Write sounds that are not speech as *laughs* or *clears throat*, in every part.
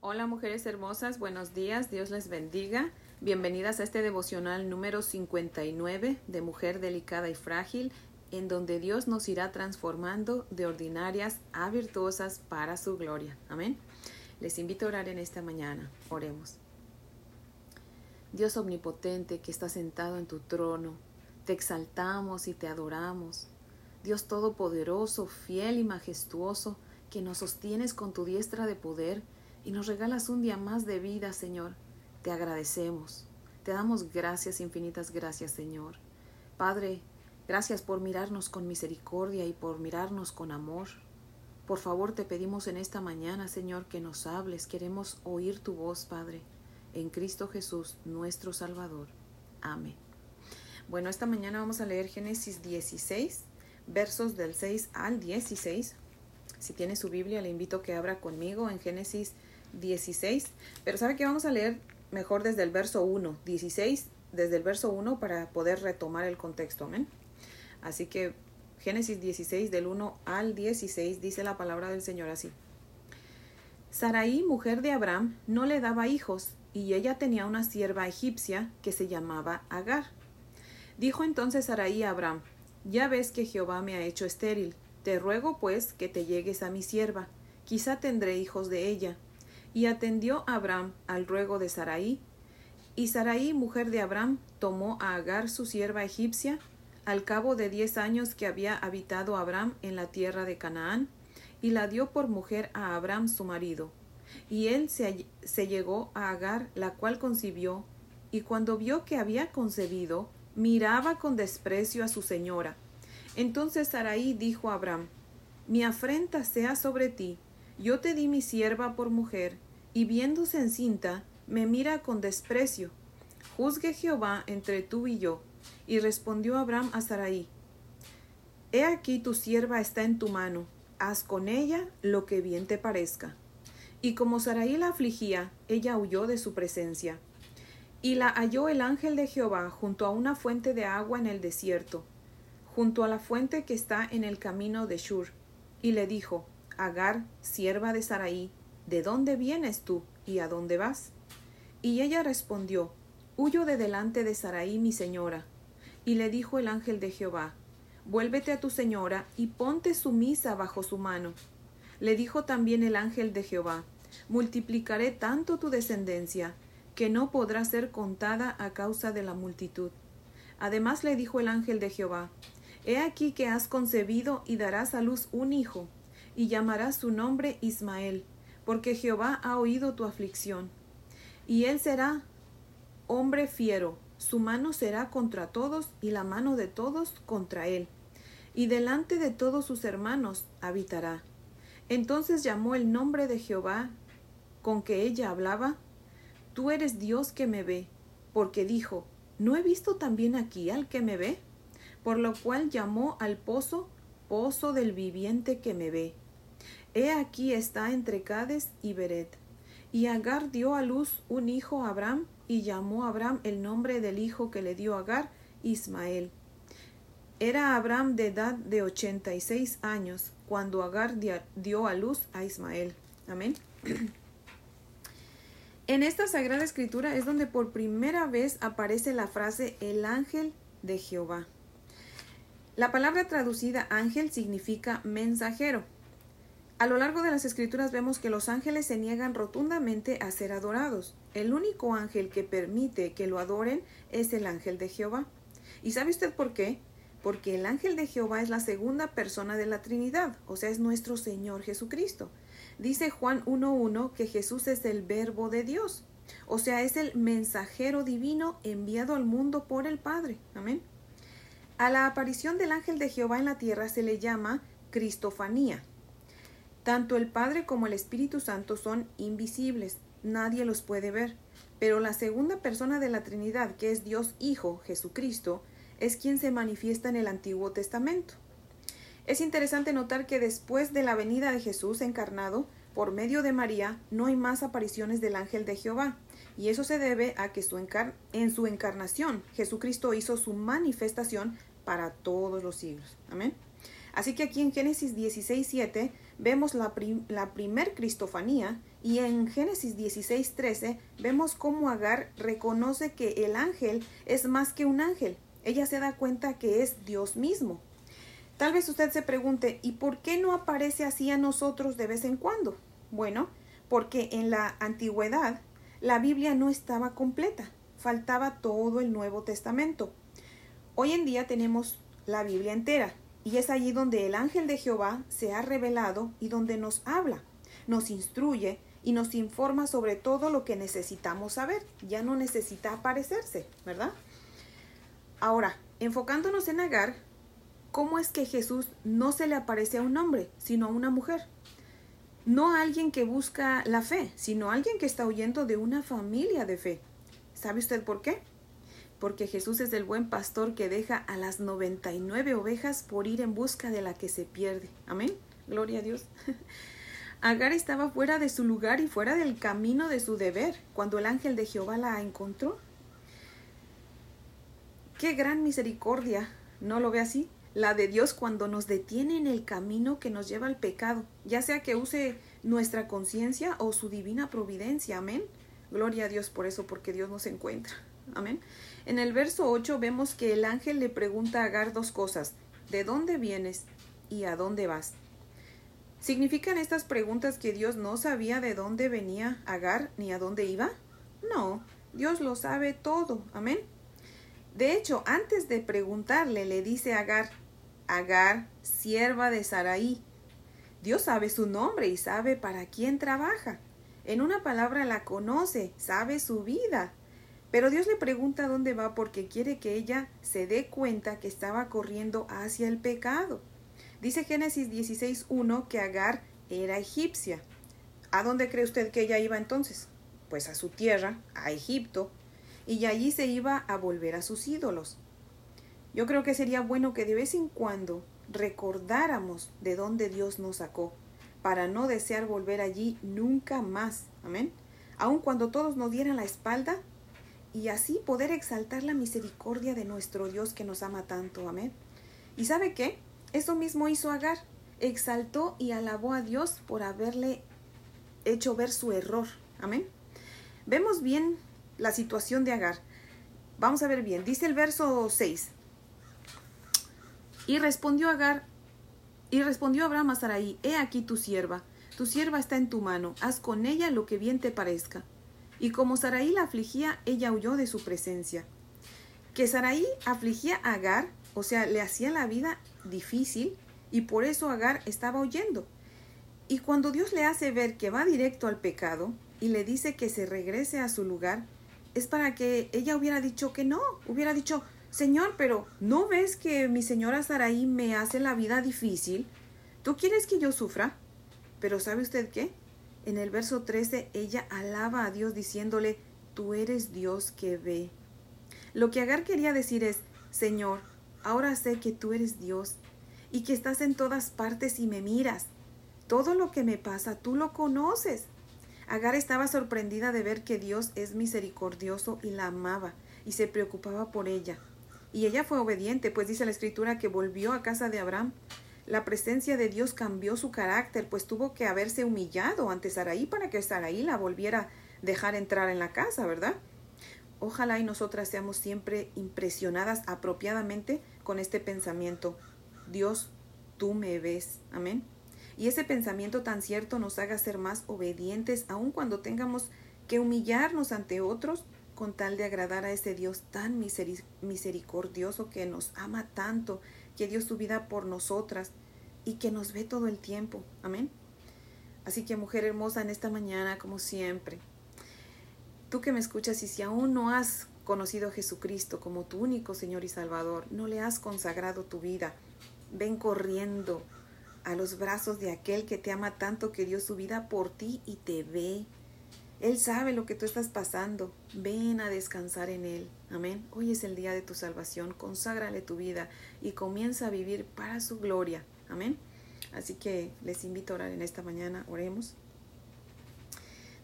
Hola mujeres hermosas, buenos días, Dios les bendiga. Bienvenidas a este devocional número 59 de Mujer Delicada y Frágil, en donde Dios nos irá transformando de ordinarias a virtuosas para su gloria. Amén. Les invito a orar en esta mañana. Oremos. Dios omnipotente que está sentado en tu trono, te exaltamos y te adoramos. Dios todopoderoso, fiel y majestuoso, que nos sostienes con tu diestra de poder y nos regalas un día más de vida, Señor. Te agradecemos. Te damos gracias, infinitas gracias, Señor. Padre, gracias por mirarnos con misericordia y por mirarnos con amor. Por favor, te pedimos en esta mañana, Señor, que nos hables. Queremos oír tu voz, Padre, en Cristo Jesús, nuestro Salvador. Amén. Bueno, esta mañana vamos a leer Génesis 16, versos del 6 al 16. Si tiene su Biblia, le invito a que abra conmigo en Génesis 16. Pero sabe que vamos a leer mejor desde el verso 1, 16, desde el verso 1 para poder retomar el contexto. Amén. Así que Génesis 16, del 1 al 16, dice la palabra del Señor así. Sarai, mujer de Abraham, no le daba hijos, y ella tenía una sierva egipcia que se llamaba Agar. Dijo entonces Sarai a Abraham, Ya ves que Jehová me ha hecho estéril, te ruego pues que te llegues a mi sierva, quizá tendré hijos de ella. Y atendió Abraham al ruego de Sarai. Y Sarai, mujer de Abraham, tomó a Agar su sierva egipcia, al cabo de diez años que había habitado Abraham en la tierra de Canaán, y la dio por mujer a Abraham su marido. Y él se, llegó a Agar, la cual concibió, y cuando vio que había concebido, miraba con desprecio a su señora. Entonces Sarai dijo a Abraham, Mi afrenta sea sobre ti, yo te di mi sierva por mujer, y viéndose encinta, me mira con desprecio. Juzgue Jehová entre tú y yo. Y respondió Abraham a Sarai, He aquí tu sierva está en tu mano, haz con ella lo que bien te parezca. Y como Sarai la afligía, ella huyó de su presencia. Y la halló el ángel de Jehová junto a una fuente de agua en el desierto, junto a la fuente que está en el camino de Shur, y le dijo, Agar, sierva de Sarai, ¿de dónde vienes tú y a dónde vas? Y ella respondió, Huyo de delante de Sarai mi señora. Y le dijo el ángel de Jehová, Vuélvete a tu señora y ponte sumisa bajo su mano. Le dijo también el ángel de Jehová, Multiplicaré tanto tu descendencia, que no podrá ser contada a causa de la multitud. Además le dijo el ángel de Jehová, He aquí que has concebido y darás a luz un hijo, y llamarás su nombre Ismael, porque Jehová ha oído tu aflicción. Y él será hombre fiero, su mano será contra todos y la mano de todos contra él. Y delante de todos sus hermanos habitará. Entonces llamó el nombre de Jehová con que ella hablaba, Tú eres Dios que me ve, porque dijo, ¿no he visto también aquí al que me ve? Por lo cual llamó al pozo, pozo del viviente que me ve. He aquí está entre Cades y Beret. Y Agar dio a luz un hijo a Abraham, y llamó a Abraham el nombre del hijo que le dio Agar, Ismael. Era Abraham de edad de ochenta y seis años, cuando Agar dio a luz a Ismael. Amén. *clears throat* En esta Sagrada Escritura es donde por primera vez aparece la frase el ángel de Jehová. La palabra traducida ángel significa mensajero. A lo largo de las escrituras vemos que los ángeles se niegan rotundamente a ser adorados. El único ángel que permite que lo adoren es el ángel de Jehová. ¿Y sabe usted por qué? Porque el ángel de Jehová es la segunda persona de la Trinidad, o sea, es nuestro Señor Jesucristo. Dice Juan 1.1 que Jesús es el verbo de Dios, o sea, es el mensajero divino enviado al mundo por el Padre. Amén. A la aparición del ángel de Jehová en la tierra se le llama Cristofanía. Tanto el Padre como el Espíritu Santo son invisibles, nadie los puede ver, pero la segunda persona de la Trinidad, que es Dios Hijo, Jesucristo, es quien se manifiesta en el Antiguo Testamento. Es interesante notar que después de la venida de Jesús encarnado, por medio de María, no hay más apariciones del ángel de Jehová. Y eso se debe a que en su encarnación Jesucristo hizo su manifestación para todos los siglos. Amén. Así que aquí en Génesis 16, 7 vemos la, la primer cristofanía y en Génesis 16:13 vemos cómo Agar reconoce que el ángel es más que un ángel. Ella se da cuenta que es Dios mismo. Tal vez usted se pregunte, ¿y por qué no aparece así a nosotros de vez en cuando? Bueno, porque en la antigüedad la Biblia no estaba completa, faltaba todo el Nuevo Testamento. Hoy en día tenemos la Biblia entera, y es allí donde el ángel de Jehová se ha revelado y donde nos habla, nos instruye y nos informa sobre todo lo que necesitamos saber. Ya no necesita aparecerse, ¿verdad? Ahora, enfocándonos en Agar, ¿cómo es que Jesús no se le aparece a un hombre, sino a una mujer? No a alguien que busca la fe, sino a alguien que está huyendo de una familia de fe. ¿Sabe usted por qué? Porque Jesús es el buen pastor que deja a las 99 ovejas por ir en busca de la que se pierde. Amén. Gloria a Dios. *laughs* Agar estaba fuera de su lugar y fuera del camino de su deber cuando el ángel de Jehová la encontró. Qué gran misericordia, ¿no lo ve así? La de Dios cuando nos detiene en el camino que nos lleva al pecado, ya sea que use nuestra conciencia o su divina providencia. Amén. Gloria a Dios por eso, porque Dios nos encuentra. Amén. En el verso 8 vemos que el ángel le pregunta a Agar dos cosas. ¿De dónde vienes y a dónde vas? ¿Significan estas preguntas que Dios no sabía de dónde venía Agar ni a dónde iba? No, Dios lo sabe todo. Amén. De hecho, antes de preguntarle, le dice a Agar, Agar, sierva de Saraí. Dios sabe su nombre y sabe para quién trabaja. En una palabra la conoce, sabe su vida, pero Dios le pregunta dónde va porque quiere que ella se dé cuenta que estaba corriendo hacia el pecado. Dice Génesis 16.1 que Agar era egipcia. ¿A dónde cree usted que ella iba entonces? Pues a su tierra, a Egipto, y allí se iba a volver a sus ídolos. Yo creo que sería bueno que de vez en cuando recordáramos de dónde Dios nos sacó, para no desear volver allí nunca más. Amén. Aun cuando todos nos dieran la espalda, y así poder exaltar la misericordia de nuestro Dios que nos ama tanto. Amén. ¿Y sabe qué? Eso mismo hizo Agar. Exaltó y alabó a Dios por haberle hecho ver su error. Amén. Vemos bien la situación de Agar. Vamos a ver bien. Dice el verso 6. Y respondió Agar, y respondió Abraham a Sarai, He aquí tu sierva, tu sierva está en tu mano, haz con ella lo que bien te parezca. Y como Saraí la afligía, ella huyó de su presencia. Que Saraí afligía a Agar, o sea, le hacía la vida difícil, y por eso Agar estaba huyendo. Y cuando Dios le hace ver que va directo al pecado y le dice que se regrese a su lugar, es para que ella hubiera dicho que no, hubiera dicho, Señor, pero ¿no ves que mi señora Saraí me hace la vida difícil? ¿Tú quieres que yo sufra? Pero ¿sabe usted qué? En el verso 13 ella alaba a Dios diciéndole, tú eres Dios que ve. Lo que Agar quería decir es, Señor, ahora sé que tú eres Dios y que estás en todas partes y me miras. Todo lo que me pasa, tú lo conoces. Agar estaba sorprendida de ver que Dios es misericordioso y la amaba y se preocupaba por ella. Y ella fue obediente, pues dice la escritura que volvió a casa de Abraham la presencia de Dios cambió su carácter, pues tuvo que haberse humillado ante Saraí para que Saraí la volviera a dejar entrar en la casa, ¿verdad? Ojalá y nosotras seamos siempre impresionadas apropiadamente con este pensamiento. Dios, tú me ves. Amén. Y ese pensamiento tan cierto nos haga ser más obedientes, aun cuando tengamos que humillarnos ante otros con tal de agradar a ese Dios tan misericordioso que nos ama tanto que dio su vida por nosotras y que nos ve todo el tiempo. Amén. Así que mujer hermosa, en esta mañana, como siempre, tú que me escuchas y si aún no has conocido a Jesucristo como tu único Señor y Salvador, no le has consagrado tu vida, ven corriendo a los brazos de aquel que te ama tanto que dio su vida por ti y te ve él sabe lo que tú estás pasando. Ven a descansar en Él. Amén. Hoy es el día de tu salvación. Conságrale tu vida y comienza a vivir para su gloria. Amén. Así que les invito a orar en esta mañana. Oremos.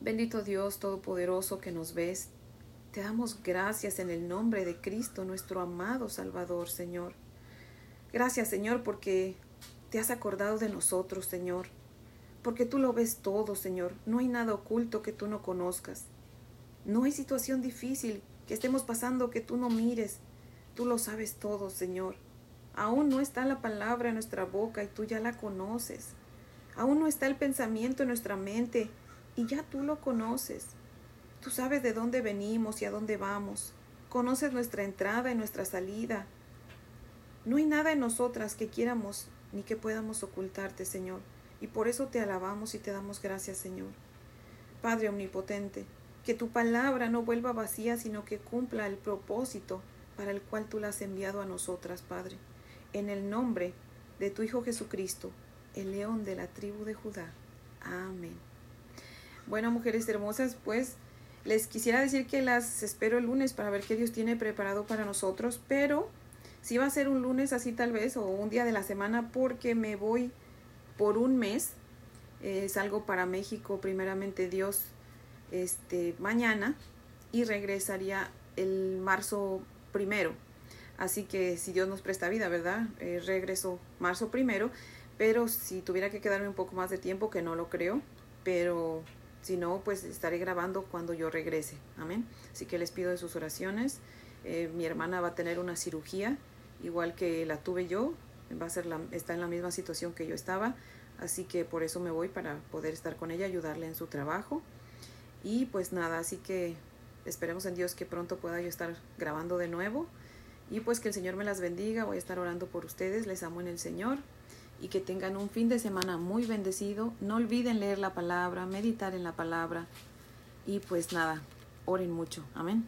Bendito Dios Todopoderoso que nos ves. Te damos gracias en el nombre de Cristo, nuestro amado Salvador, Señor. Gracias, Señor, porque te has acordado de nosotros, Señor. Porque tú lo ves todo, Señor. No hay nada oculto que tú no conozcas. No hay situación difícil que estemos pasando que tú no mires. Tú lo sabes todo, Señor. Aún no está la palabra en nuestra boca y tú ya la conoces. Aún no está el pensamiento en nuestra mente y ya tú lo conoces. Tú sabes de dónde venimos y a dónde vamos. Conoces nuestra entrada y nuestra salida. No hay nada en nosotras que quieramos ni que podamos ocultarte, Señor. Y por eso te alabamos y te damos gracias, Señor. Padre Omnipotente, que tu palabra no vuelva vacía, sino que cumpla el propósito para el cual tú la has enviado a nosotras, Padre. En el nombre de tu Hijo Jesucristo, el león de la tribu de Judá. Amén. Bueno, mujeres hermosas, pues les quisiera decir que las espero el lunes para ver qué Dios tiene preparado para nosotros, pero si va a ser un lunes así tal vez o un día de la semana porque me voy por un mes. Salgo para México, primeramente Dios, este, mañana y regresaría el marzo primero. Así que si Dios nos presta vida, ¿verdad? Eh, regreso marzo primero, pero si tuviera que quedarme un poco más de tiempo, que no lo creo, pero si no, pues estaré grabando cuando yo regrese. Amén. Así que les pido de sus oraciones. Eh, mi hermana va a tener una cirugía, igual que la tuve yo, va a ser la, está en la misma situación que yo estaba, así que por eso me voy para poder estar con ella, ayudarle en su trabajo. Y pues nada, así que esperemos en Dios que pronto pueda yo estar grabando de nuevo. Y pues que el Señor me las bendiga, voy a estar orando por ustedes, les amo en el Señor y que tengan un fin de semana muy bendecido. No olviden leer la palabra, meditar en la palabra y pues nada, oren mucho. Amén.